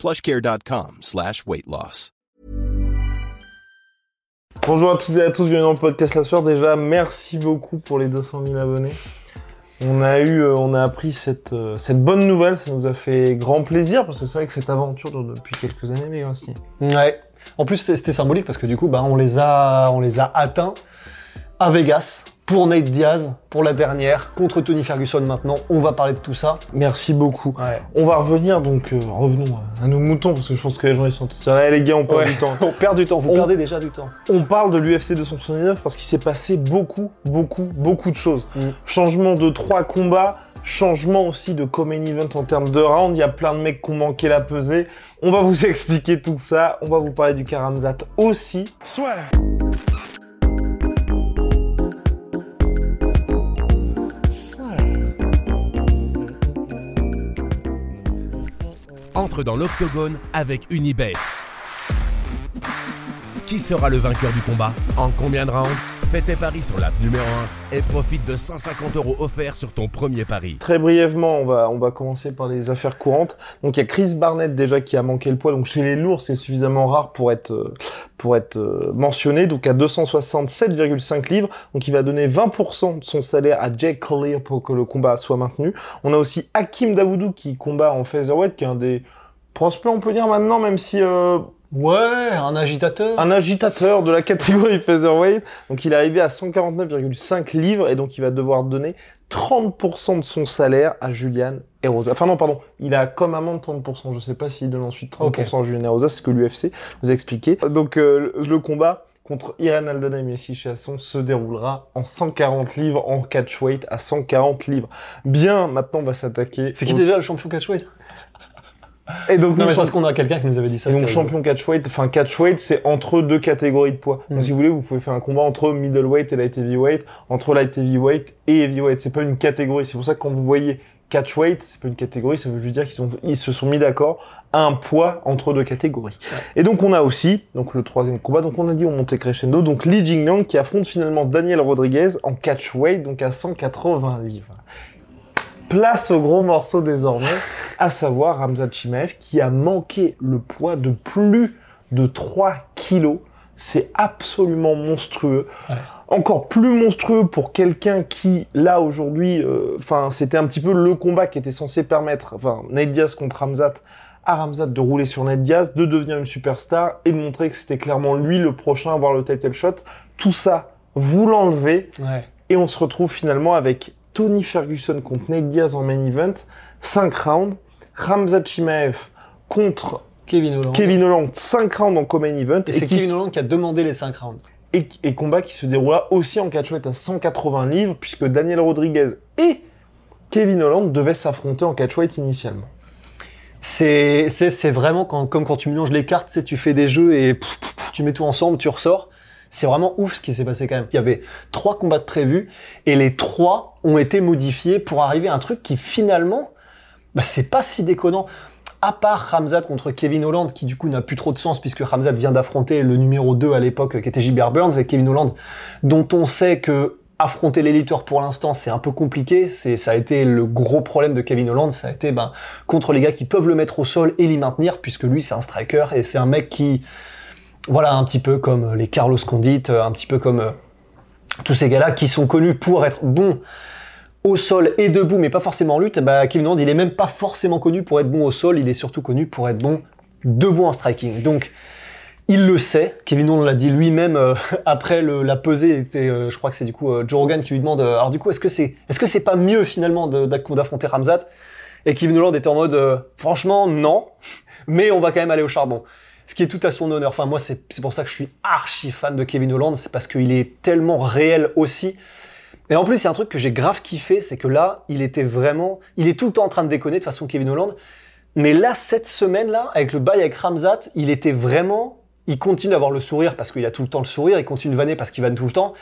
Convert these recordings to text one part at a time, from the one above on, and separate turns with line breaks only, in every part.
plushcare.com slash weight loss.
Bonjour à toutes et à tous, bienvenue dans le podcast La Soirée. Déjà, merci beaucoup pour les 200 000 abonnés. On a eu, euh, on a appris cette, euh, cette bonne nouvelle, ça nous a fait grand plaisir parce que c'est vrai que cette aventure dure depuis quelques années, mais aussi.
Ouais. En plus, c'était c'était symbolique parce que du coup, bah, on les a, on les a atteints à Vegas pour Nate Diaz, pour la dernière, contre Tony Ferguson maintenant. On va parler de tout ça.
Merci beaucoup.
Ouais.
On va revenir donc, euh, revenons à nos moutons parce que je pense que les gens ils sont tous là, les gars, on perd
Ouais.
du temps.
on perd du temps. Vous
On-
perdez déjà du temps.
On parle de l'UFC 279 parce qu'il s'est passé beaucoup, beaucoup, beaucoup de choses.
Mm.
Changement de trois combats, changement aussi de co-main event en termes de round. Il y a plein de mecs qui ont manqué la pesée. On va vous expliquer tout ça. On va vous parler du Karamzat aussi.
Dans l'octogone avec Unibet. Qui sera le vainqueur du combat? En combien de rounds? Fais tes paris sur l'app numéro 1 et profite de 150 euros offerts sur ton premier pari.
Très brièvement, on va, on va commencer par les affaires courantes. Donc il y a Chris Barnett déjà qui a manqué le poids. Donc chez les lourds, c'est suffisamment rare pour être, euh, pour être euh, mentionné. Donc à 267,5 livres. Donc il va donner 20% de son salaire à Jake Collier pour que le combat soit maintenu. On a aussi Hakim Dawoudou qui combat en featherweight, qui est un des prospects, on peut dire maintenant, même si euh,
Ouais, un agitateur.
un agitateur de la catégorie featherweight. Donc il est arrivé à 149,5 livres et donc il va devoir donner 30% de son salaire à Julian Erosa. Enfin non, pardon, il a comme amende 30%. Je sais pas s'il donne ensuite 30% à Julian Erosa, c'est ce que l'UFC nous a expliqué. Donc euh, le le combat contre Irene Aldana et Messi Chasson se déroulera en 140 livres en catchweight à 140 livres. Bien, maintenant on va s'attaquer.
C'est qui
au-
déjà le champion catchweight?
Et donc
Non, mais
sommes-
parce qu'on a quelqu'un qui nous avait dit ça.
et donc champion catchweight, enfin catchweight, c'est entre deux catégories de poids.
Mm.
Donc si vous voulez, vous pouvez faire un combat entre middleweight et light heavyweight, entre light heavyweight et heavyweight. C'est pas une catégorie. C'est pour ça que quand vous voyez catchweight, c'est pas une catégorie, ça veut juste dire qu'ils sont, ils se sont mis d'accord à un poids entre deux catégories. Et donc on a aussi, donc le troisième combat, donc on a dit on montait crescendo, donc Li Jingliang qui affronte finalement Daniel Rodriguez en catchweight, donc à 180 livres. Place au gros morceau désormais, à savoir Ramzat Chimaev qui a manqué le poids de plus de 3 kilos. C'est absolument monstrueux.
Ouais.
Encore plus monstrueux pour quelqu'un qui, là, aujourd'hui, euh, c'était un petit peu le combat qui était censé permettre, enfin, Nate Diaz contre Ramzat, à Ramzat de rouler sur Nate Diaz, de devenir une superstar et de montrer que c'était clairement lui le prochain à avoir le title shot. Tout ça, vous l'enlevez
Ouais.
et on se retrouve finalement avec Tony Ferguson contre Nate Diaz en main event, 5 rounds, Ramzat Chimaev contre
Kevin Holland.
Kevin Holland, 5 rounds en co-main event,
Et c'est Kevin Holland qui a demandé les 5 rounds.
et, et combat qui se déroula aussi en catchweight à 180 livres, puisque Daniel Rodriguez et Kevin Holland devaient s'affronter en catchweight initialement.
C'est vraiment quand, comme quand tu mélanges les cartes, tu sais, tu fais des jeux et pff, pff, pff, tu mets tout ensemble, tu ressors. C'est vraiment ouf ce qui s'est passé quand même. Il y avait trois combats de prévus et les trois ont été modifiés pour arriver à un truc qui finalement, bah, c'est pas si déconnant. À part Ramzat contre Kevin Holland, qui du coup n'a plus trop de sens puisque Ramzat vient d'affronter le numéro 2 à l'époque qui était Gilbert Burns et Kevin Holland, dont on sait que affronter l'éditeur pour l'instant c'est un peu compliqué. C'est ça a été le gros problème de Kevin Holland, ça a été ben contre les gars qui peuvent le mettre au sol et l'y maintenir, puisque lui c'est un striker et c'est un mec qui, voilà, un petit peu comme les Carlos Condit, euh, un petit peu comme euh, tous ces gars-là qui sont connus pour être bons au sol et debout, mais pas forcément en lutte. Bah, Kevin Holland, il est même pas forcément connu pour être bon au sol, il est surtout connu pour être bon debout en striking. Donc, il le sait. Kevin Holland l'a dit lui-même euh, après la pesée. Était, euh, je crois que c'est du coup euh, Joe Rogan qui lui demande. euh, alors du coup, est-ce que c'est, est-ce que c'est pas mieux finalement d'affronter Ramzat? Et Kevin Holland était en mode, euh, franchement, non. Mais on va quand même aller au charbon. Ce qui est tout à son honneur. Enfin, moi, c'est c'est pour ça que je suis archi fan de Kevin Holland. C'est parce qu'il est tellement réel aussi. Et en plus, a un truc que j'ai grave kiffé, c'est que là, il était vraiment, il est tout le temps en train de déconner de façon Kevin Holland. Mais là, cette semaine-là, avec le bail avec Ramzat, il était vraiment il continue d'avoir le sourire parce qu'il a tout le temps le sourire, il continue de vanner parce qu'il vanne tout le temps.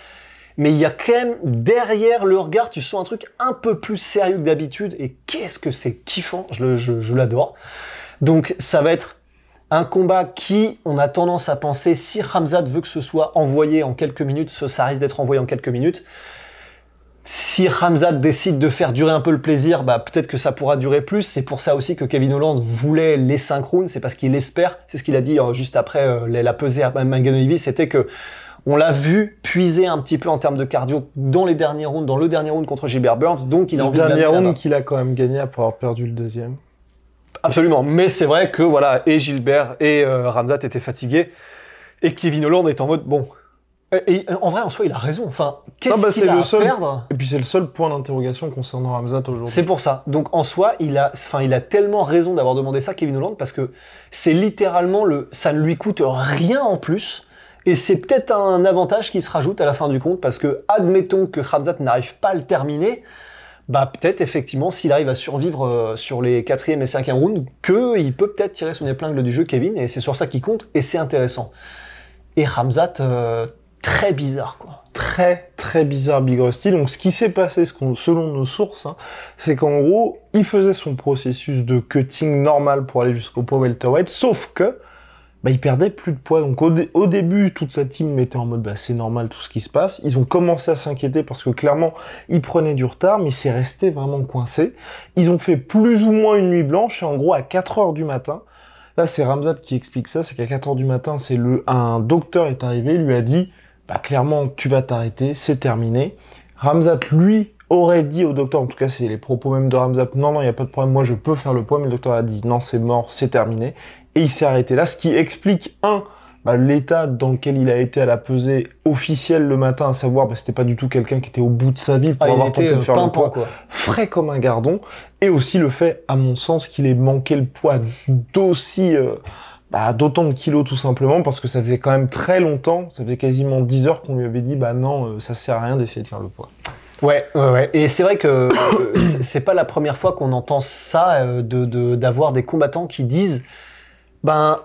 Mais il y a quand même derrière le regard, tu sens un truc un peu plus sérieux que d'habitude. Et qu'est-ce que c'est kiffant, je, je, je l'adore. Donc ça va être un combat qui, on a tendance à penser, si Ramzat veut que ce soit envoyé en quelques minutes, ça, risque d'être envoyé en quelques minutes. Si Ramzat décide de faire durer un peu le plaisir, bah, peut-être que ça pourra durer plus. C'est pour ça aussi que Kevin Holland voulait les synchrones. C'est parce qu'il espère. C'est ce qu'il a dit euh, juste après euh, la pesée à Manganolivi. C'était que on l'a vu puiser un petit peu en termes de cardio dans les derniers rounds, dans le dernier round contre Gilbert Burns. Donc il a
Le
envie
dernier round qu'il a quand même gagné après avoir perdu le deuxième.
Absolument. Mais c'est vrai que voilà, et Gilbert et euh, Ramzat étaient fatigués. Et Kevin Holland est en mode bon. Et, et, en vrai, en soi, il a raison. Enfin, qu'est-ce
Ah bah,
qu'il a
le
à
seul-
perdre?
Et puis c'est le seul point d'interrogation concernant Ramzat aujourd'hui.
C'est pour ça. Donc en soi, il a, enfin, il a tellement raison d'avoir demandé ça, Kevin Holland, parce que c'est littéralement le, ça ne lui coûte rien en plus. Et c'est peut-être un avantage qui se rajoute à la fin du compte, parce que admettons que Khamzat n'arrive pas à le terminer, bah peut-être effectivement s'il arrive à survivre euh, sur les quatrième et cinquième rounds, que il peut peut-être tirer son épingle du jeu, Kevin, et c'est sur ça qu'il compte, et c'est intéressant. Et Khamzat, euh, très bizarre quoi.
très très bizarre Big Rusty. Donc ce qui s'est passé, selon nos sources, hein, c'est qu'en gros, il faisait son processus de cutting normal pour aller jusqu'au poids welterweight, sauf que bah, il perdait plus de poids. Donc au, dé- au début, toute sa team mettait en mode bah, c'est normal tout ce qui se passe. Ils ont commencé à s'inquiéter parce que clairement, il prenait du retard, mais c'est resté vraiment coincé. Ils ont fait plus ou moins une nuit blanche et en gros à 4 heures du matin, Là, c'est Ramzat qui explique ça, c'est qu'à 4 heures du matin, c'est le, un docteur est arrivé, lui a dit, bah, clairement, tu vas t'arrêter, c'est terminé. Ramzat, lui, aurait dit au docteur, en tout cas, c'est les propos même de Ramzat, non, non, il n'y a pas de problème, moi, je peux faire le poids, mais le docteur a dit, non, c'est mort, c'est terminé. Et il s'est arrêté là, ce qui explique, un, bah, l'état dans lequel il a été à la pesée officielle le matin, à savoir, bah, c'était pas du tout quelqu'un qui était au bout de sa vie pour
Ah,
avoir tenté de
euh,
faire le poids
quoi.
frais comme un gardon, et aussi le fait, à mon sens, qu'il ait manqué le poids d'aussi, euh, bah, d'autant de kilos tout simplement, parce que ça faisait quand même très longtemps, ça faisait quasiment 10 heures qu'on lui avait dit, bah non, euh, ça sert à rien d'essayer de faire le poids.
Ouais, ouais, ouais. Et c'est vrai que euh, c'est- pas la première fois qu'on entend ça, euh, d'avoir des combattants qui disent, ben,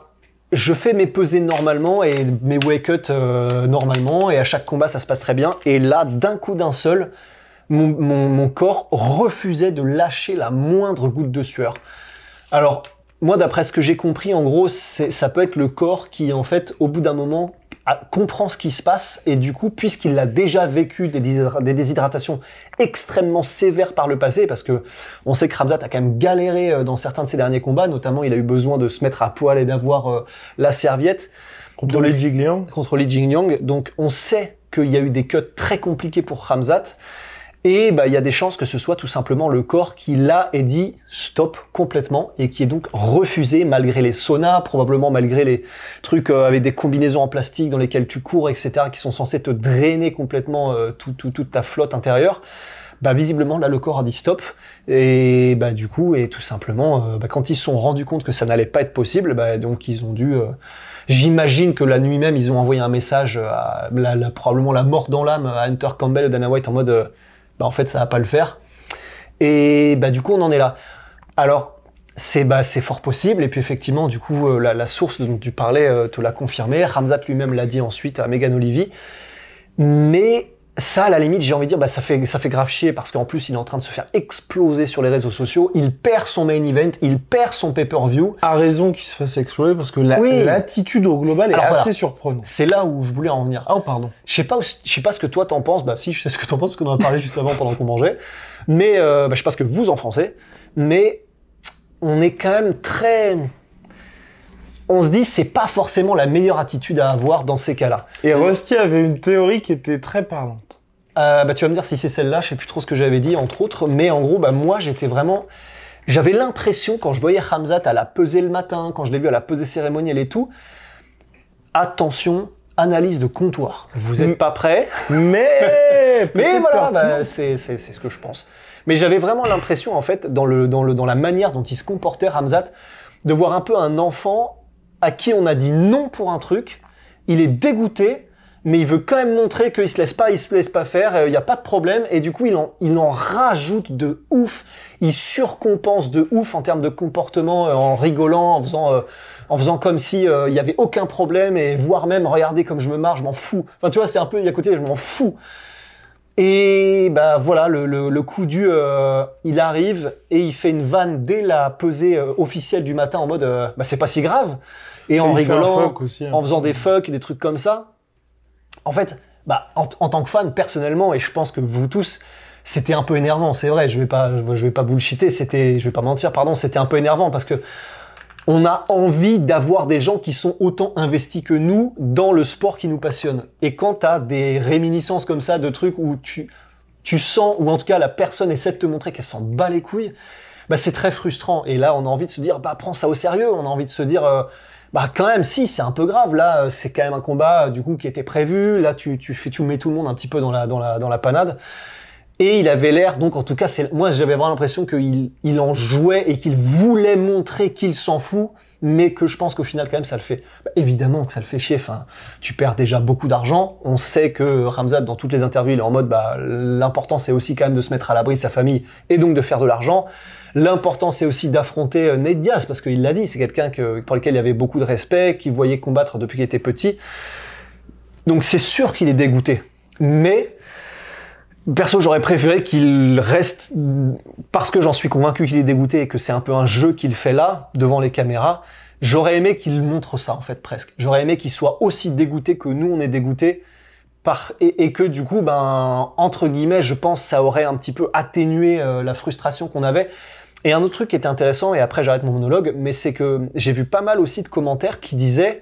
je fais mes pesées normalement et mes cuts euh, normalement, et à chaque combat ça se passe très bien. Et là, d'un coup d'un seul, mon, corps refusait de lâcher la moindre goutte de sueur. Alors, moi, d'après ce que j'ai compris, en gros, ça peut être le corps qui, en fait, au bout d'un moment, comprend ce qui se passe et du coup, puisqu'il a déjà vécu des, déshydra- des déshydratations extrêmement sévères par le passé, parce que on sait que Ramzat a quand même galéré euh, dans certains de ses derniers combats, notamment il a eu besoin de se mettre à poil et d'avoir euh, la serviette
Contre les Jigliang,
contre Li Jingyang. Donc on sait qu'il y a eu des cuts très compliqués pour Ramzat. Et bah, il y a des chances que ce soit tout simplement le corps qui l'a et dit stop complètement et qui est donc refusé malgré les saunas, probablement malgré les trucs euh, avec des combinaisons en plastique dans lesquelles tu cours, etc., qui sont censés te drainer complètement euh, tout, tout- toute ta flotte intérieure. Bah, visiblement, là, le corps a dit stop. Et bah, du coup, et tout simplement, euh, bah, quand ils se sont rendus compte que ça n'allait pas être possible, bah, donc ils ont dû... J'imagine que la nuit même, ils ont envoyé un message, à la- la- probablement la mort dans l'âme, à Hunter Campbell et Dana White en mode, bah en fait, ça va pas le faire. Et bah du coup, on en est là. Alors, c'est bah, c'est fort possible. Et puis effectivement, du coup, euh, la, source dont tu parlais euh, te l'a confirmé. Ramzat lui-même l'a dit ensuite à Megan Olivi. Mais ça, à la limite, j'ai envie de dire, bah, ça fait, ça fait grave chier parce qu'en plus, il est en train de se faire exploser sur les réseaux sociaux. Il perd son main event, il perd son pay-per-view.
a raison qu'il se fasse exploser parce que la-
Oui.
l'attitude au global est
Alors,
assez
voilà.
surprenante.
C'est là où je voulais en venir.
Oh, pardon.
Je sais pas, je sais pas ce que toi t'en penses. Bah si, je sais ce que t'en penses parce qu'on en a parlé juste avant pendant qu'on mangeait. Mais euh, bah, je sais pas ce que vous en pensez. Mais on est quand même très. On se dit c'est pas forcément la meilleure attitude à avoir dans ces cas-là.
Et Rusty avait une théorie qui était très parlante.
Euh, bah tu vas me dire si c'est celle-là. Je sais plus trop ce que j'avais dit entre autres. Mais en gros, bah moi j'étais vraiment. J'avais l'impression quand je voyais Hamzat à la pesée le matin, quand je l'ai vu à la pesée cérémonielle et tout. Attention, analyse de comptoir. Vous êtes
Mm.
pas prêts
Mais,
Mais voilà, bah, c'est c'est- c'est ce que je pense. Mais j'avais vraiment l'impression, en fait, dans, le, dans, le, dans la manière dont il se comportait, Ramzat, de voir un peu un enfant à qui on a dit non pour un truc. Il est dégoûté, mais il veut quand même montrer qu'il se laisse pas, il se laisse pas faire, euh, il n'y a pas de problème. Et du coup, il en, rajoute de ouf. Il surcompense de ouf en termes de comportement, euh, en rigolant, en faisant, euh, comme si il y avait aucun problème et voire même regardez comme je me marre, je m'en fous. Enfin tu vois, c'est un peu il côté je m'en fous. Et bah voilà, le, coup du il arrive et il fait une vanne dès la pesée officielle du matin en mode bah c'est pas si grave et en
Et
rigolant,
aussi, hein.
en faisant des fucks, des trucs comme ça. En fait, bah en, en tant que fan personnellement et je pense que vous tous c'était un peu énervant, c'est vrai, je vais pas je vais pas bullshiter, c'était je vais pas mentir, pardon, c'était un peu énervant parce que on a envie d'avoir des gens qui sont autant investis que nous dans le sport qui nous passionne. Et quand tu as des réminiscences comme ça de trucs où tu, tu sens, ou en tout cas la personne essaie de te montrer qu'elle s'en bat les couilles, bah c'est très frustrant. Et là, on a envie de se dire, bah prends ça au sérieux. On a envie de se dire, euh, bah quand même, si, c'est un peu grave. Là, euh, c'est quand même un combat euh, du coup qui était prévu. Là, tu, tu fais, tu mets tout le monde un petit peu dans la, dans la, dans la panade. Et il avait l'air, donc en tout cas, c'est moi j'avais vraiment l'impression qu'il il en jouait et qu'il voulait montrer qu'il s'en fout, mais que je pense qu'au final quand même ça le fait. Bah, évidemment que ça le fait chier. Enfin, tu perds déjà beaucoup d'argent. On sait que Ramzat dans toutes les interviews il est en mode bah l'important c'est aussi quand même de se mettre à l'abri de sa famille et donc de faire de l'argent. L'important c'est aussi d'affronter euh, Nate Diaz parce qu'il l'a dit, c'est quelqu'un que pour lequel il avait beaucoup de respect, qu'il voyait combattre depuis qu'il était petit. Donc c'est sûr qu'il est dégoûté, mais Perso, j'aurais préféré qu'il reste, parce que j'en suis convaincu qu'il est dégoûté et que c'est un peu un jeu qu'il fait là, devant les caméras. J'aurais aimé qu'il montre ça, en fait, presque. J'aurais aimé qu'il soit aussi dégoûté que nous, on est dégoûté. Et que du coup, ben, entre guillemets, je pense, ça aurait un petit peu atténué euh, la frustration qu'on avait. Et un autre truc qui était intéressant, et après j'arrête mon monologue, mais c'est que j'ai vu pas mal aussi de commentaires qui disaient,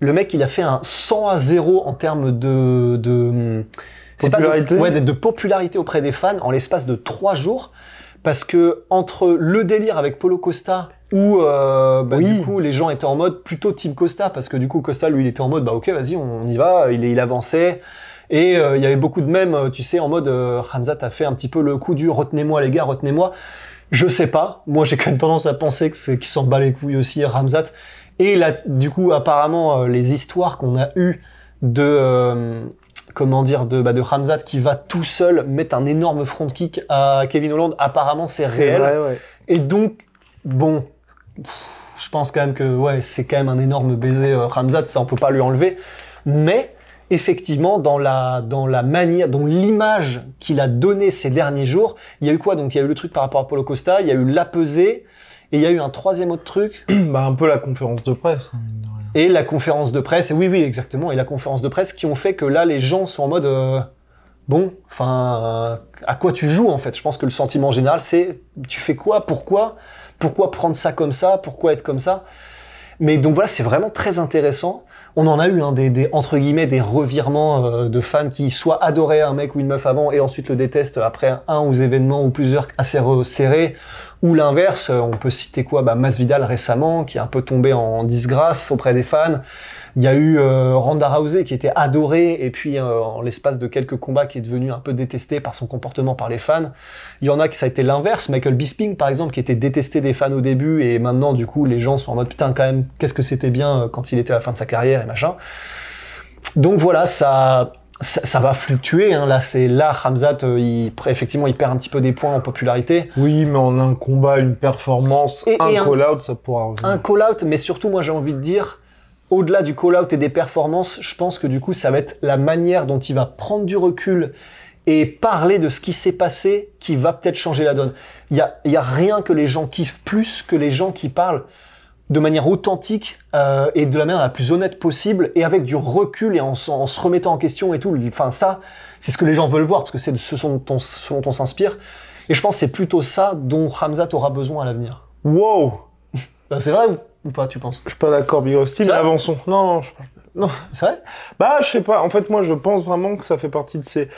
le mec, il a fait un 100 à 0 en termes de, de c'est pas de-
Popularité
ouais, de, popularité auprès des fans en l'espace de trois jours. Parce que entre le délire avec Polo Costa, où euh, bah,
Oui.
du coup les gens étaient en mode plutôt Team Costa, parce que du coup Costa lui il était en mode bah ok vas-y on y va, il, il avançait. Et euh, il y avait beaucoup de mèmes, euh, tu sais, en mode euh, Hamzat a fait un petit peu le coup du retenez-moi les gars, retenez-moi. Je sais pas, moi j'ai quand même tendance à penser que c'est qu'il s'en bat les couilles aussi Ramzat. Et là, du coup, apparemment, euh, les histoires qu'on a eues de euh, comment dire de bah, de Ramzat qui va tout seul mettre un énorme front kick à Kevin Holland, apparemment c'est réel.
vrai, ouais.
Et donc, bon, pff, je pense quand même que ouais, c'est quand même un énorme baiser euh, Ramzat, ça on peut pas lui enlever. Mais effectivement, dans la dans la manière, dans l'image qu'il a donnée ces derniers jours, il y a eu quoi? Donc il y a eu le truc par rapport à Paulo Costa, il y a eu la pesée, et il y a eu un troisième autre truc
Bah, un peu la conférence de presse. hein,
et la conférence de presse. Oui, oui, exactement. Et la conférence de presse qui ont fait que là, les gens sont en mode euh, bon, enfin, euh, à quoi tu joues en fait? Je pense que le sentiment général, c'est tu fais quoi? Pourquoi? Pourquoi prendre ça comme ça? Pourquoi être comme ça? Mais donc voilà, c'est vraiment très intéressant. On en a eu hein, des, des entre guillemets des revirements euh, de fans qui soit adoraient un mec ou une meuf avant et ensuite le détestent après un ou événements ou plusieurs assez resserrés ou l'inverse. euh, On peut citer quoi? Bah, Masvidal récemment qui est un peu tombé en disgrâce auprès des fans. Il y a eu euh, Ronda Rousey qui était adorée et puis euh, en l'espace de quelques combats qui est devenu un peu détesté par son comportement par les fans. Il y en a qui ça a été l'inverse. Michael Bisping par exemple qui était détesté des fans au début et maintenant du coup les gens sont en mode putain quand même qu'est-ce que c'était bien euh, quand il était à la fin de sa carrière et machin. Donc voilà ça ça, ça va fluctuer. Hein. Là c'est là Hamzat euh, il effectivement il perd un petit peu des points en popularité.
Oui, mais en un combat, une performance,
Et-
un
et
call-out, ça pourra revenir.
un call-out, mais surtout, moi, j'ai envie de dire, au-delà du call-out et des performances, je pense que du coup, ça va être la manière dont il va prendre du recul et parler de ce qui s'est passé qui va peut-être changer la donne. Il y a, il y a rien que les gens kiffent plus que les gens qui parlent de manière authentique euh, et de la manière la plus honnête possible et avec du recul et en, se remettant en question et tout. Enfin, ça, c'est ce que les gens veulent voir parce que c'est de ce dont on, ce dont on s'inspire. Et je pense que c'est plutôt ça dont Hamzat aura besoin à l'avenir.
Wow
Ben, c'est vrai ou- pas, tu penses?
Je suis pas d'accord, Big Rusty, mais avançons. Non, non, je.
Non, c'est vrai?
Bah, je sais pas. En fait, moi, je pense vraiment que ça fait partie de ces.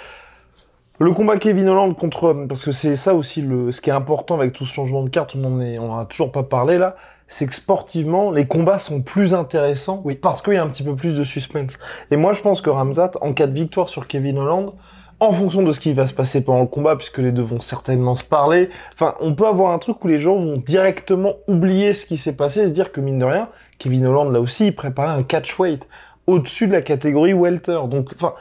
Le combat Kevin Holland contre. Parce que c'est ça aussi, le... ce qui est important avec tout ce changement de carte, on en, est... on en a toujours pas parlé là, c'est que sportivement, les combats sont plus intéressants
Oui.
parce qu'il y a un petit peu plus de suspense. Et moi, je pense que Ramzat, en cas de victoire sur Kevin Holland, en fonction de ce qui va se passer pendant le combat, puisque les deux vont certainement se parler, enfin, on peut avoir un truc où les gens vont directement oublier ce qui s'est passé et se dire que mine de rien, Kevin Holland, là aussi, il préparait un catchweight au-dessus de la catégorie welter. Donc, enfin,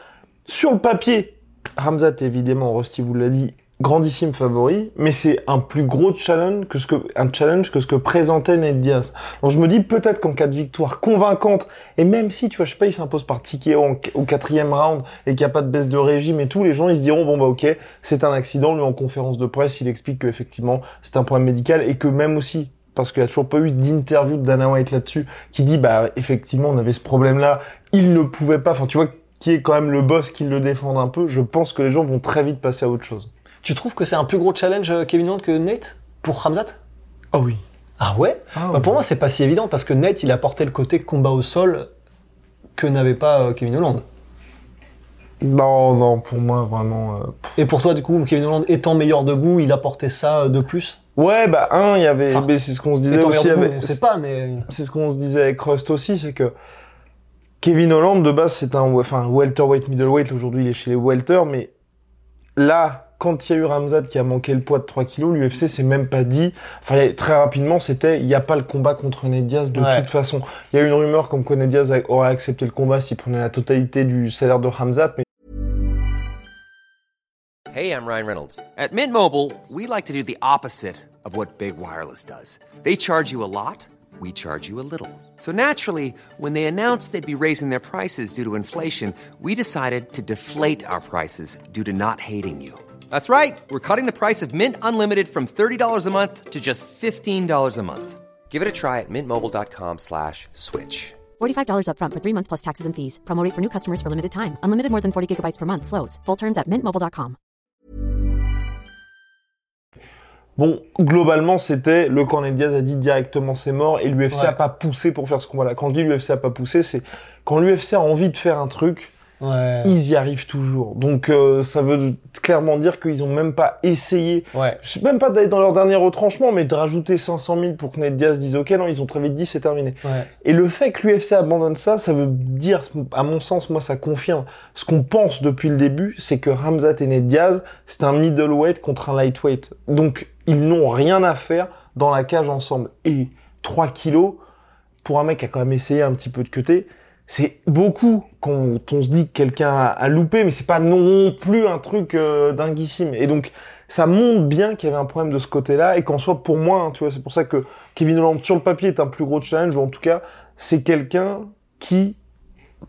sur le papier, Ramzat, évidemment, Rusty vous l'a dit, grandissime favori, mais c'est un plus gros challenge que ce que un challenge que ce que présentait Ned Diaz. Donc je me dis peut-être qu'en cas de victoire convaincante et même si tu vois je sais pas il s'impose par TKO au quatrième round et qu'il n'y a pas de baisse de régime et tout, les gens ils se diront bon bah ok c'est un accident. Lui en conférence de presse il explique que effectivement c'est un problème médical et que même aussi parce qu'il n'y a toujours pas eu d'interview de Dana White là-dessus qui dit bah effectivement on avait ce problème là, il ne pouvait pas. Enfin tu vois qui est quand même le boss qui le défend un peu. Je pense que les gens vont très vite passer à autre chose.
Tu trouves que c'est un plus gros challenge euh, Kevin Holland que Nate pour Ramzat
Ah oui.
Ah ouais?
Ah
Bah, Pour moi, c'est pas si évident parce que Nate, il apportait le côté combat au sol que n'avait pas euh, Kevin Holland.
Non, non, pour moi, vraiment. euh,
Et pour toi, du coup, Kevin Holland étant meilleur debout, il apportait ça de plus?
Ouais, bah, un, il y avait.
Enfin,
c'est ce qu'on se disait aussi
debout,
avec.
on sait pas, mais.
C'est ce qu'on se disait avec Rust aussi, c'est que Kevin Holland, de base, c'est un enfin, welterweight, middleweight. Aujourd'hui, il est chez les welter, mais là, quand il y a eu Ramzat qui a manqué le poids de 3 kilos, l'UFC s'est même pas dit. Enfin, très rapidement, c'était il n'y a pas le combat contre Ned Diaz de
Ouais.
toute façon. Il y a eu une rumeur comme quoi Ned Diaz aurait accepté le combat s'il prenait la totalité du salaire de Ramzat, mais
Hey, I'm Ryan Reynolds. At Mint Mobile, we like to do the opposite of what Big Wireless does. They charge you a lot, we charge you a little. So naturally, when they announced they'd be raising their prices due to inflation, we decided to deflate our prices due to not hating you. That's right. We're cutting the price of Mint Unlimited from $30 a month to just $15 a month. Give it a try at mintmobile.com slash switch.
$45 upfront for three months plus taxes and fees. Promo rate for new customers for limited time. Unlimited more than 40 gigabytes per month. Slows. Full terms at mintmobile.com.
Bon, globalement, c'était le camp Ned Diaz a dit directement c'est mort et l'UFC
Ouais.
a pas poussé pour faire ce combat-là. Quand je dis l'UFC a pas poussé, c'est quand l'UFC a envie de faire un truc,
Ouais.
ils y arrivent toujours. Donc euh, ça veut clairement dire qu'ils ont même pas essayé,
Ouais.
même pas d'aller dans leur dernier retranchement, mais de rajouter 500 000 pour que Ned Diaz dise ok, non, ils ont très vite dit c'est terminé.
Ouais.
Et le fait que l'UFC abandonne ça, ça veut dire, à mon sens, moi, ça confirme ce qu'on pense depuis le début, c'est que Ramzat et Ned Diaz, c'est un middleweight contre un lightweight. Donc, ils n'ont rien à faire dans la cage ensemble. Et 3 kilos, pour un mec qui a quand même essayé un petit peu de cuter, c'est beaucoup quand on se dit que quelqu'un a, loupé, mais c'est pas non plus un truc euh, dinguissime. Et donc, ça montre bien qu'il y avait un problème de ce côté-là, et qu'en soit, pour moi, hein, tu vois, c'est pour ça que Kevin Holland, sur le papier, est un plus gros challenge, ou en tout cas, c'est quelqu'un qui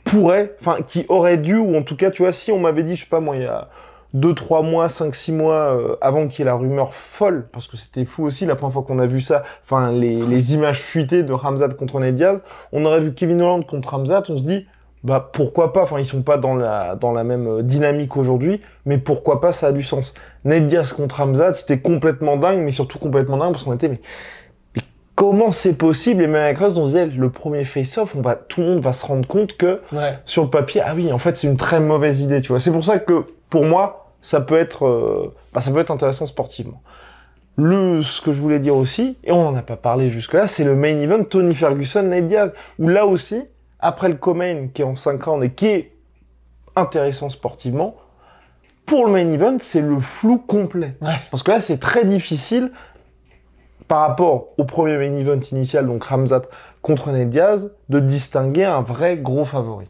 pourrait, enfin, qui aurait dû, ou en tout cas, tu vois, si on m'avait dit, je sais pas moi, il y a 2, 3 mois, 5, 6 mois, euh, avant qu'il y ait la rumeur folle, parce que c'était fou aussi, la première fois qu'on a vu ça, enfin, les, les images fuitées de Ramzat contre Ned Diaz, on aurait vu Kevin Holland contre Ramzat, on se dit, bah, pourquoi pas, enfin, ils sont pas dans la, dans la même euh, dynamique aujourd'hui, mais pourquoi pas, ça a du sens. Ned Diaz contre Ramzat, c'était complètement dingue, mais surtout complètement dingue, parce qu'on était, mais, mais comment c'est possible? Et même avec Rust, on se disait, le premier face-off, on va, tout le monde va se rendre compte que,
Ouais.
sur le papier, ah oui, en fait, c'est une très mauvaise idée, tu vois. C'est pour ça que, pour moi, ça peut être, euh, bah, ça peut être intéressant sportivement. Le, ce que je voulais dire aussi, et on n'en a pas parlé jusque-là, c'est le main event Tony Ferguson, Nate Diaz, où là aussi, après le co-main qui est en 5 rounds et qui est intéressant sportivement, pour le main event, c'est le flou complet.
Ouais.
Parce que là, c'est très difficile par rapport au premier main event initial, donc Ramzat contre Nate Diaz, de distinguer un vrai gros favori.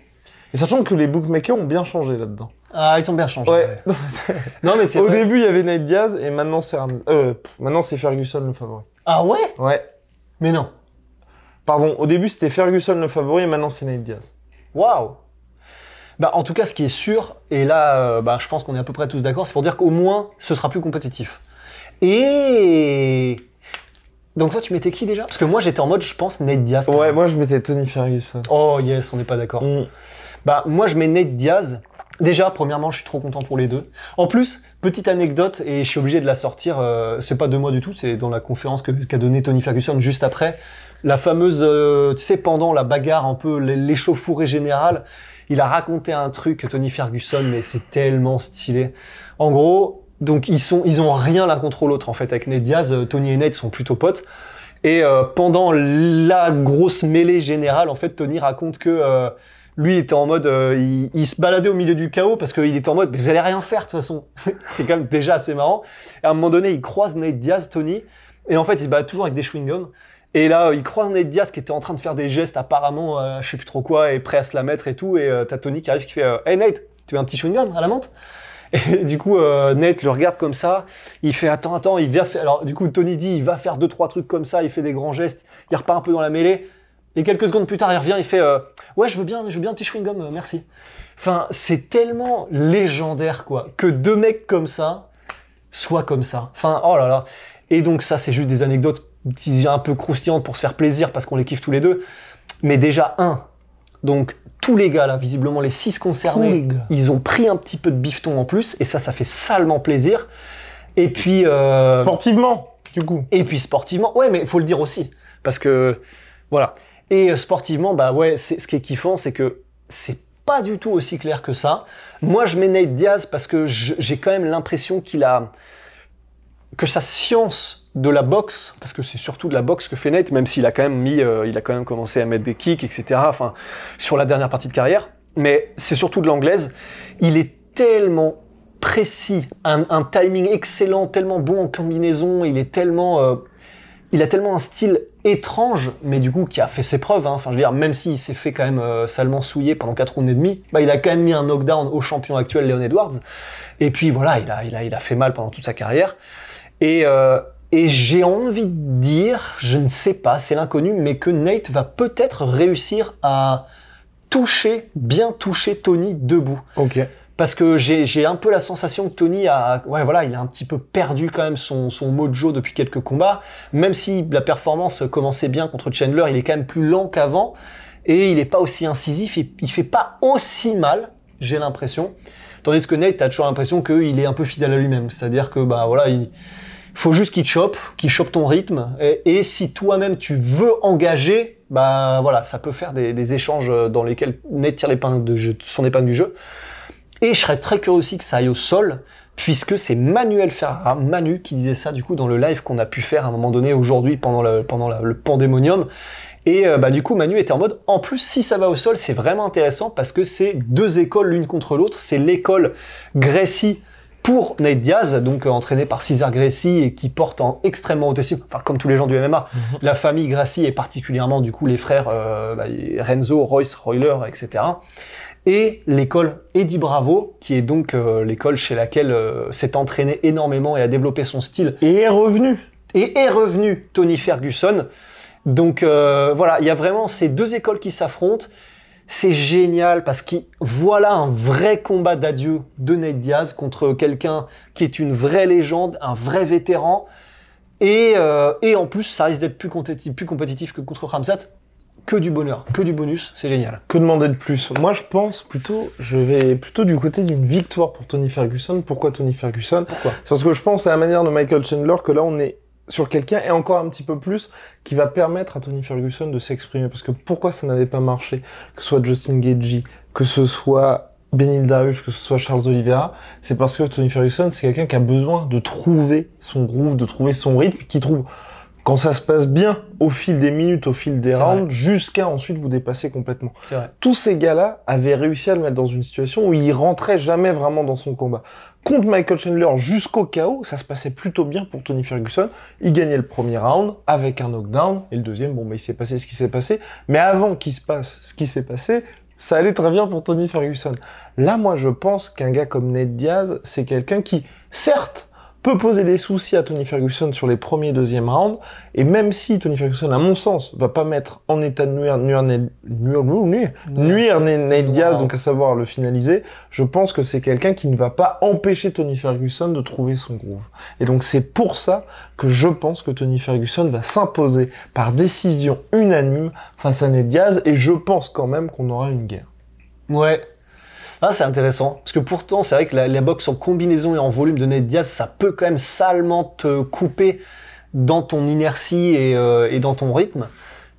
Et sachant que les bookmakers ont bien changé là-dedans.
Ah, ils sont bien changés.
Ouais.
Non, mais c'est
Au
vrai.
début, il y avait Nate Diaz et maintenant c'est Ram- euh, pff, maintenant c'est Ferguson le favori.
Ah ouais?
Ouais.
Mais non.
Pardon, au début c'était Ferguson le favori et maintenant c'est Nate Diaz.
Waouh bah, En tout cas, ce qui est sûr, et là, euh, bah, je pense qu'on est à peu près tous d'accord, c'est pour dire qu'au moins, ce sera plus compétitif. Et... Donc toi, tu mettais qui déjà? Parce que moi, j'étais en mode, je pense, Nate Diaz.
Ouais,
même.
moi je mettais Tony Ferguson.
Oh yes, on n'est pas d'accord.
Mm.
Bah, moi, je mets Nate Diaz. Déjà, premièrement, je suis trop content pour les deux. En plus, petite anecdote, et je suis obligé de la sortir, euh, c'est pas de moi du tout, c'est dans la conférence qu'a donné Tony Ferguson juste après. La fameuse, euh, tu sais, pendant la bagarre, un peu l'é- l'échauffourée générale, il a raconté un truc, Tony Ferguson, mais c'est tellement stylé. En gros, donc ils sont, ils ont rien l'un contre l'autre en fait. Avec Nate Diaz, euh, Tony et Nate sont plutôt potes. Et euh, pendant la grosse mêlée générale, en fait, Tony raconte que euh, lui était en mode, euh, il, se baladait au milieu du chaos parce qu'il était en mode, mais vous allez rien faire de toute façon. c'est quand même déjà assez marrant. Et à un moment donné, il croise Nate Diaz, Tony, et en fait, il se balade toujours avec des chewing-gums. Et là, il croise Nate Diaz qui était en train de faire des gestes apparemment, euh, je sais plus trop quoi, et prêt à se la mettre et tout. Et euh, t'as Tony qui arrive qui fait, euh, hey Nate, tu veux un petit chewing-gum à la menthe? Et du coup, euh, Nate le regarde comme ça. Il fait attends, attends, il vient faire. Alors, du coup, Tony dit il va faire deux, trois trucs comme ça. Il fait des grands gestes. Il repart un peu dans la mêlée. Et quelques secondes plus tard, il revient. Il fait euh, ouais, je veux bien, je veux bien un petit chewing gum, euh, merci. Enfin, c'est tellement légendaire quoi que deux mecs comme ça soient comme ça. Enfin, oh là là. Et donc ça, c'est juste des anecdotes un peu croustillantes pour se faire plaisir parce qu'on les kiffe tous les deux. Mais déjà un. Donc tous les gars là, visiblement les six concernés, ils ont pris un petit peu de bifton en plus et ça, ça fait salement plaisir. Et puis euh,
Sportivement, du coup.
et puis sportivement, ouais, mais il faut le dire aussi. Parce que, voilà. Et euh, sportivement, bah ouais, ce qui est kiffant, c'est que c'est pas du tout aussi clair que ça. Moi, je mets Nate Diaz parce que j'ai quand même l'impression qu'il a. que sa science de la boxe, parce que c'est surtout de la boxe que fait Nate, même s'il a quand même mis. euh, il a quand même commencé à mettre des kicks, etc. Enfin, sur la dernière partie de carrière. Mais c'est surtout de l'anglaise. Il est tellement précis, un, un timing excellent, tellement bon en combinaison, il est tellement, euh, il a tellement un style étrange, mais du coup qui a fait ses preuves. hein. Enfin, je veux dire, même s'il s'est fait quand même euh, salement souiller pendant 4 rounds et demi, bah, il a quand même mis un knockdown au champion actuel Leon Edwards. Et puis voilà, il a, fait mal pendant toute sa carrière. Et, euh, et j'ai envie de dire, je ne sais pas, c'est l'inconnu, mais que Nate va peut-être réussir à toucher, bien toucher Tony debout.
Ok.
Parce que j'ai un peu la sensation que Tony a, ouais, voilà, il a un petit peu perdu quand même son, mojo depuis quelques combats. Même si la performance commençait bien contre Chandler, il est quand même plus lent qu'avant. Et il est pas aussi incisif, il, il fait pas aussi mal, j'ai l'impression. Tandis que Nate, t'as toujours l'impression qu'il est un peu fidèle à lui-même. C'est-à-dire que, bah voilà, il faut juste qu'il chope, qu'il chope ton rythme. Et, si toi-même tu veux engager, bah voilà, ça peut faire des, échanges dans lesquels Nate tire de jeu- son épingle du jeu. Et je serais très curieux aussi que ça aille au sol, puisque c'est Manuel Ferrara, Manu, qui disait ça du coup dans le live qu'on a pu faire à un moment donné aujourd'hui pendant le, pendant la- le pandémonium. Et euh, bah, du coup, Manu était en mode, en plus, si ça va au sol, c'est vraiment intéressant parce que c'est deux écoles l'une contre l'autre. C'est l'école Gracie pour Nate Diaz, donc euh, entraîné par César Gracie et qui porte en extrêmement haute estime, enfin comme tous les gens du MMA. La famille Gracie et particulièrement du coup les frères euh, bah, Renzo, Royce, Royler, etc et l'école Eddie Bravo, qui est donc euh, l'école chez laquelle euh, s'est entraîné énormément et a développé son style,
Et est revenu.
et est revenu Tony Ferguson. Donc euh, voilà, il y a vraiment ces deux écoles qui s'affrontent. C'est génial parce que voilà un vrai combat d'adieu de Nate Diaz contre quelqu'un qui est une vraie légende, un vrai vétéran. Et, euh, et en plus, ça risque d'être plus compétitif, plus compétitif que contre Ramsat. Que du bonheur, que du bonus, c'est génial.
Que demander de plus? Moi, je pense plutôt, je vais plutôt du côté d'une victoire pour Tony Ferguson. Pourquoi Tony Ferguson?
Pourquoi?
C'est parce que je pense à la manière de Michael Chandler que là, on est sur quelqu'un et encore un petit peu plus qui va permettre à Tony Ferguson de s'exprimer. Parce que pourquoi ça n'avait pas marché? Que ce soit Justin Gagey, que ce soit Benil que ce soit Charles Oliveira, c'est parce que Tony Ferguson, c'est quelqu'un qui a besoin de trouver son groove, de trouver son rythme, qui trouve quand ça se passe bien au fil des minutes, au fil des rounds, jusqu'à ensuite vous dépasser complètement
vrai.
tous ces gars-là avaient réussi à le mettre dans une situation où il rentrait jamais vraiment dans son combat. Contre Michael Chandler jusqu'au chaos, ça se passait plutôt bien pour Tony Ferguson. Il gagnait le premier round avec un knockdown et le deuxième, bon, bah, il s'est passé ce qui s'est passé. Mais avant qu'il se passe ce qui s'est passé, ça allait très bien pour Tony Ferguson. Là, moi, je pense qu'un gars comme Ned Diaz, c'est quelqu'un qui, certes, peut poser des soucis à Tony Ferguson sur les premiers et deuxièmes rounds, et même si Tony Ferguson, à mon sens, va pas mettre en état de nuire, nuire, nuire, nuire, nuire, nuire Ned Ned Diaz, donc à savoir le finaliser, je pense que c'est quelqu'un qui ne va pas empêcher Tony Ferguson de trouver son groove. Et donc c'est pour ça que je pense que Tony Ferguson va s'imposer par décision unanime face à Ned Diaz, et je pense quand même qu'on aura une guerre.
Ouais. Ah, c'est intéressant. Parce que pourtant, c'est vrai que la, la boxe en combinaison et en volume de Nate Diaz, ça peut quand même salement te couper dans ton inertie euh, et dans ton rythme.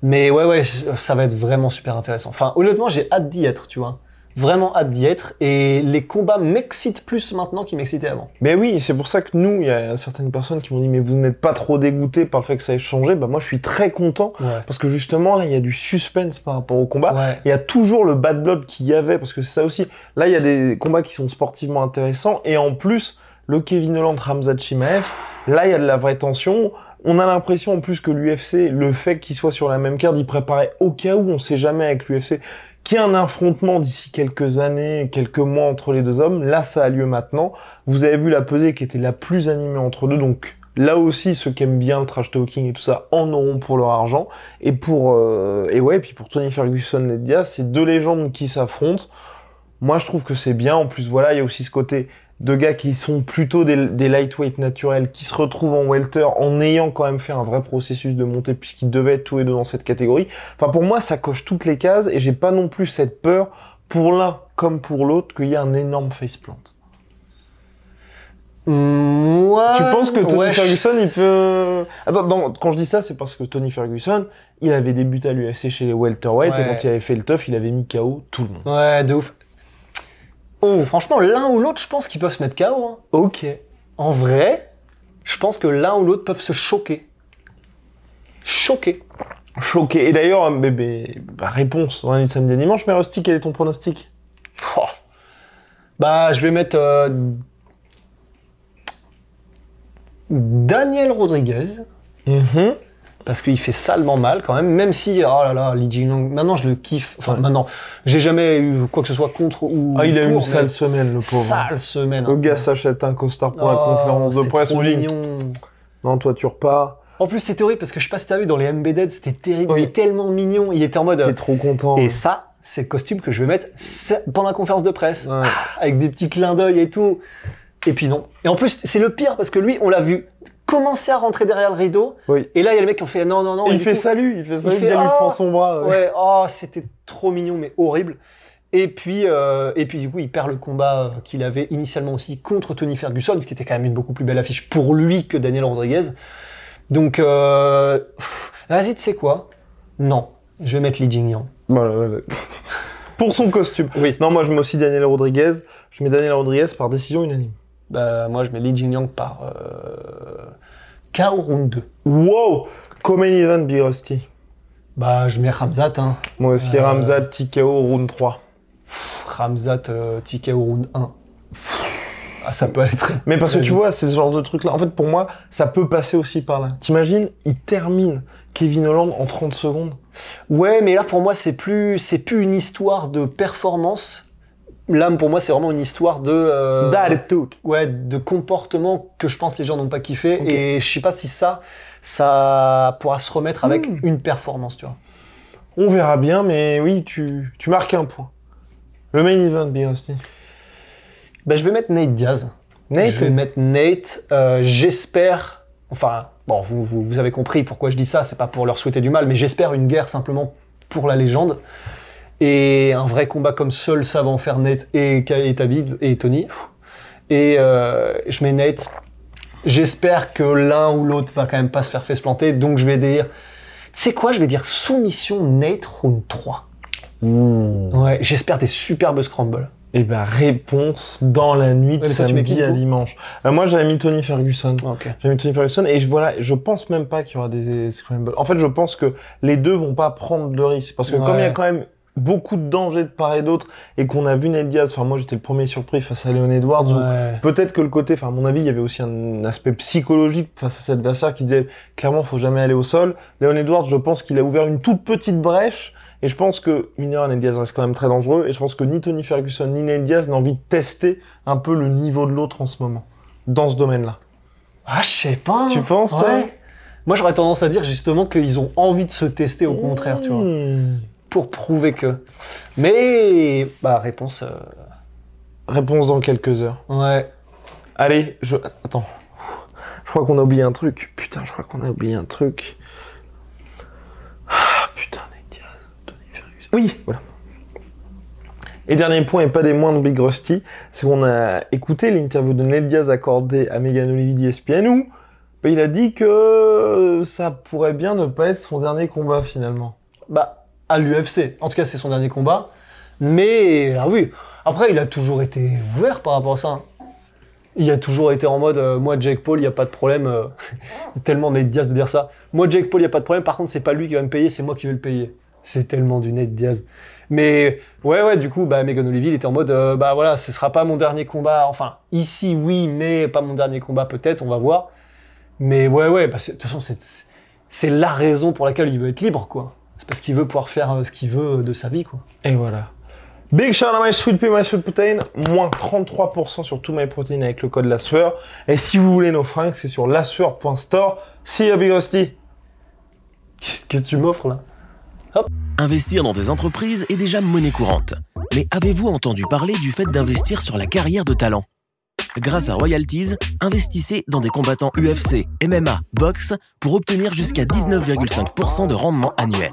Mais ouais, ouais, ça va être vraiment super intéressant. Enfin, honnêtement, j'ai hâte d'y être, tu vois. Vraiment hâte d'y être. Et les combats m'excitent plus maintenant qu'ils m'excitaient avant.
Mais oui, c'est pour ça que nous, il y a certaines personnes qui m'ont dit mais vous n'êtes pas trop dégoûtés par le fait que ça ait changé. Bah moi, je suis très content
Ouais.
parce que justement là, il y a du suspense par rapport au combat.
Ouais.
Il y a toujours le bad blood qu'il y avait parce que c'est ça aussi. Là, il y a des combats qui sont sportivement intéressants et en plus, le Kevin Holland Ramzat Chimaev, là, il y a de la vraie tension. On a l'impression en plus que l'UFC, le fait qu'il soit sur la même carte, il préparait au cas où, on sait jamais avec l'UFC, qu'il y ait un affrontement d'ici quelques années, quelques mois entre les deux hommes. Là, ça a lieu maintenant. Vous avez vu la pesée qui était la plus animée entre deux, donc là aussi, ceux qui aiment bien le trash talking et tout ça en auront pour leur argent. Et pour euh, et ouais, puis pour Tony Ferguson, Ned Diaz, c'est deux légendes qui s'affrontent. Moi, je trouve que c'est bien. En plus, voilà, il y a aussi ce côté de gars qui sont plutôt des, des lightweight naturels, qui se retrouvent en welter en ayant quand même fait un vrai processus de montée puisqu'ils devaient être tous les deux dans cette catégorie. Enfin, pour moi, ça coche toutes les cases et j'ai pas non plus cette peur pour l'un comme pour l'autre qu'il y ait un énorme faceplant.
Moi,
Tu penses que Tony
ouais, je-
Ferguson, il peut... Attends, non, quand je dis ça, c'est parce que Tony Ferguson, il avait débuté à l'UFC chez les welterweight et quand il avait fait le tough, il avait mis KO tout le monde.
Ouais, de ouf. Oh, franchement, l'un ou l'autre, je pense qu'ils peuvent se mettre KO. hein.
Ok.
En vrai, je pense que l'un ou l'autre peuvent se choquer. Choquer.
Choqué. Et d'ailleurs, euh, bébé, bah, réponse dans la nuit de samedi à dimanche, mais Rusty, quel est ton pronostic?
Oh. Bah, je vais mettre euh, Daniel Rodriguez.
Mhm.
Parce qu'il fait salement mal quand même, même si, oh là là, Li Jingliang, maintenant je le kiffe. Enfin,
Ouais.
maintenant, j'ai jamais eu quoi que ce soit contre ou.
Ah, il a eu une sale semaine, le pauvre.
Sale semaine.
Le
hein.
gars s'achète un costard pour la
Oh,
conférence de presse. dit,
mignon.
Non, toi, tu repars.
En plus, c'est horrible parce que je sais pas si t'as vu dans les Embedded, c'était terrible.
Oui.
Il est tellement mignon. Il était en mode.
T'es trop content.
Et ça, c'est le costume que je vais mettre pendant la conférence de presse.
Ouais.
Avec des petits clins d'œil et tout. Et puis non. Et en plus, c'est le pire parce que lui, on l'a vu commencer à rentrer derrière le rideau.
Oui.
Et là, il y a le mec qui ont fait non, non, non.
Et
et
il fait
coup-
salut, il fait salut,
fait,
gars lui
oh
prend son bras. ouais.
Ouais, oh, c'était trop mignon, mais horrible. Et puis, euh, et puis du coup, il perd le combat euh, qu'il avait initialement aussi contre Tony Ferguson, ce qui était quand même une beaucoup plus belle affiche pour lui que Daniel Rodriguez. Donc, euh, vas-y, tu sais quoi? Non, je vais mettre Li.
Voilà, voilà. Pour son costume.
Oui.
Non, moi, je mets aussi Daniel Rodriguez. Je mets Daniel Rodriguez par décision unanime.
Bah, moi, je mets Li Jingliang par euh, KO round 2.
Wow Common event, Big Rusty.
Bah, je mets Ramzat, hein.
Moi aussi,
Euh.
Ramzat, TKO, round 3.
Pff, Ramzat, euh, TKO round 1. Ah, ça peut aller très
Mais parce que tu
vite.
vois, c'est ce genre de truc-là. En fait, pour moi, ça peut passer aussi par là. T'imagines, il termine Kevin Holland en 30 secondes.
Ouais, mais là pour moi c'est plus c'est plus une histoire de performance. Là pour moi c'est vraiment une histoire de euh,
D'attitude.
ouais de comportement que je pense les gens n'ont pas kiffé et je sais pas si ça ça pourra se remettre avec
Hmm.
une performance tu vois.
On verra bien, mais oui, tu, tu marques un point. Le main event, Big Rusty.
Ben je vais mettre Nate Diaz.
Nate
Je vais mettre Nate. euh, j'espère enfin bon vous, vous vous avez compris pourquoi je dis ça c'est pas pour leur souhaiter du mal mais j'espère une guerre simplement pour la légende. Et un vrai combat comme seul savent en faire Nate et, et et Tony. Et euh, je mets Nate. J'espère que l'un ou l'autre va quand même pas se faire face planter. Donc je vais dire. Tu sais quoi Je vais dire soumission Nate round 3. Ouais, j'espère des superbes scrambles.
Eh ben, réponse dans la nuit de
Ouais,
samedi à dimanche. Euh, moi, j'avais mis Tony Ferguson.
Ok.
J'avais mis Tony Ferguson et je, voilà, je pense même pas qu'il y aura des scrambles. En fait, je pense que les deux vont pas prendre de risques. Parce que comme il y a quand même beaucoup de dangers de part et d'autre et qu'on a vu Ned Diaz, enfin, moi, j'étais le premier surpris face à Leon Edwards
Ouais.
Peut-être que le côté, enfin à mon avis, il y avait aussi un aspect psychologique face à cet adversaire qui disait clairement faut jamais aller au sol. Léon Edwards, je pense qu'il a ouvert une toute petite brèche et je pense que mineur Ned Diaz reste quand même très dangereux et je pense que ni Tony Ferguson ni Ned Diaz n'ont envie de tester un peu le niveau de l'autre en ce moment dans ce domaine-là.
Ah, je sais pas.
Tu penses, toi?
Ouais. Moi, j'aurais tendance à dire justement qu'ils ont envie de se tester au contraire, tu vois,
Hmm.
Pour prouver que. Mais, bah, réponse. euh,
Réponse dans quelques heures.
Ouais.
Allez, je attends. Je crois qu'on a oublié un truc. Putain, je crois qu'on a oublié un truc. Ah, putain, Diaz, Tony Ferguson. Oui, voilà. Et dernier point, et pas des moindres Big Rusty, c'est qu'on a écouté l'interview de Ned Diaz accordée à Megan Olivier d'ESPN où bah, il a dit que ça pourrait bien ne pas être son dernier combat finalement.
Bah, à l'UFC. En tout cas, c'est son dernier combat. Mais, ah oui. Après, il a toujours été ouvert par rapport à ça. Il a toujours été en mode, euh, moi, Jake Paul, il n'y a pas de problème. euh, tellement Nate Diaz de dire ça. Moi, Jake Paul, il n'y a pas de problème. Par contre, c'est pas lui qui va me payer, c'est moi qui vais le payer. C'est tellement du Nate Diaz. Mais, ouais, ouais, du coup, bah, Megan Olivier, il était en mode, euh, bah voilà, ce sera pas mon dernier combat. Enfin, ici, oui, mais pas mon dernier combat, peut-être, on va voir. Mais, ouais, ouais, bah, de toute façon, c'est la raison pour laquelle il veut être libre, quoi. C'est parce qu'il veut pouvoir faire euh, ce qu'il veut de sa vie, quoi.
Et voilà. Big shout out à My Sweet Pea, My Sweet Protein, moins 33% sur tout My Protein avec le code LASSUEUR. Et si vous voulez nos fringues, c'est sur lassueur.store. See ya, Big Hostie.
Qu'est-ce que tu m'offres là?
Investir dans des entreprises est déjà monnaie courante. Mais avez-vous entendu parler du fait d'investir sur la carrière de talent? Grâce à Royalties, investissez dans des combattants UFC, MMA, boxe pour obtenir jusqu'à 19,5% de rendement annuel.